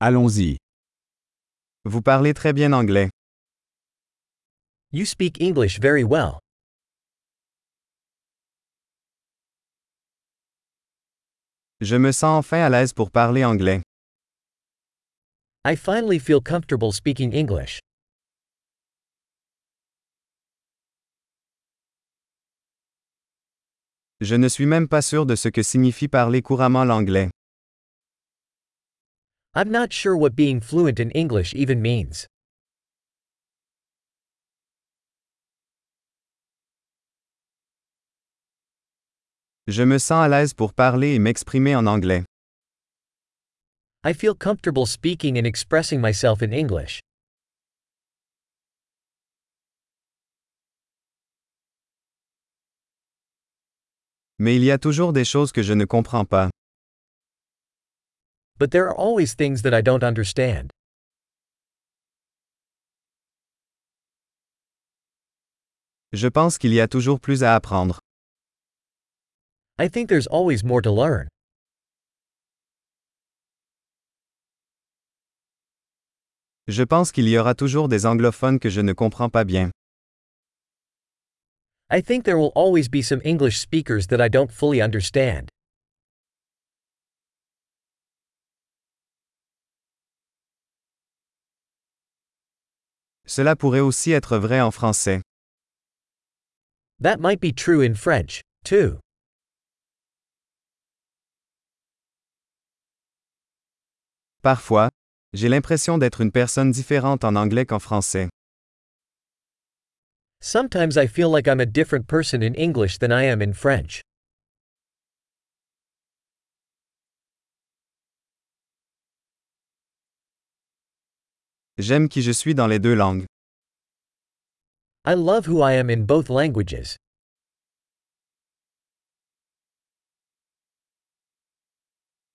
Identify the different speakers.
Speaker 1: Allons-y.
Speaker 2: Vous parlez très bien anglais.
Speaker 3: You speak English very well.
Speaker 2: Je me sens enfin à l'aise pour parler anglais.
Speaker 3: I finally feel comfortable speaking English.
Speaker 2: Je ne suis même pas sûr de ce que signifie parler couramment l'anglais.
Speaker 3: I'm not sure what being fluent in English even means.
Speaker 2: Je me sens à l'aise pour parler et m'exprimer en anglais.
Speaker 3: I feel comfortable speaking and expressing myself in English.
Speaker 2: Mais il y a toujours des choses que je ne comprends pas.
Speaker 3: But there are always things that I don't understand.
Speaker 2: Je pense qu'il y a toujours plus à apprendre.
Speaker 3: I think there's always more to learn.
Speaker 2: Je pense qu'il y aura toujours des anglophones que je ne comprends pas bien.
Speaker 3: I think there will always be some English speakers that I don't fully understand.
Speaker 2: Cela pourrait aussi être vrai en français.
Speaker 3: That might be true in French, too.
Speaker 2: Parfois, j'ai l'impression d'être une personne différente en anglais qu'en français.
Speaker 3: Sometimes I feel like I'm a different person in English than I am in French.
Speaker 2: J'aime qui je suis dans les deux langues.
Speaker 3: I love who I am in both languages.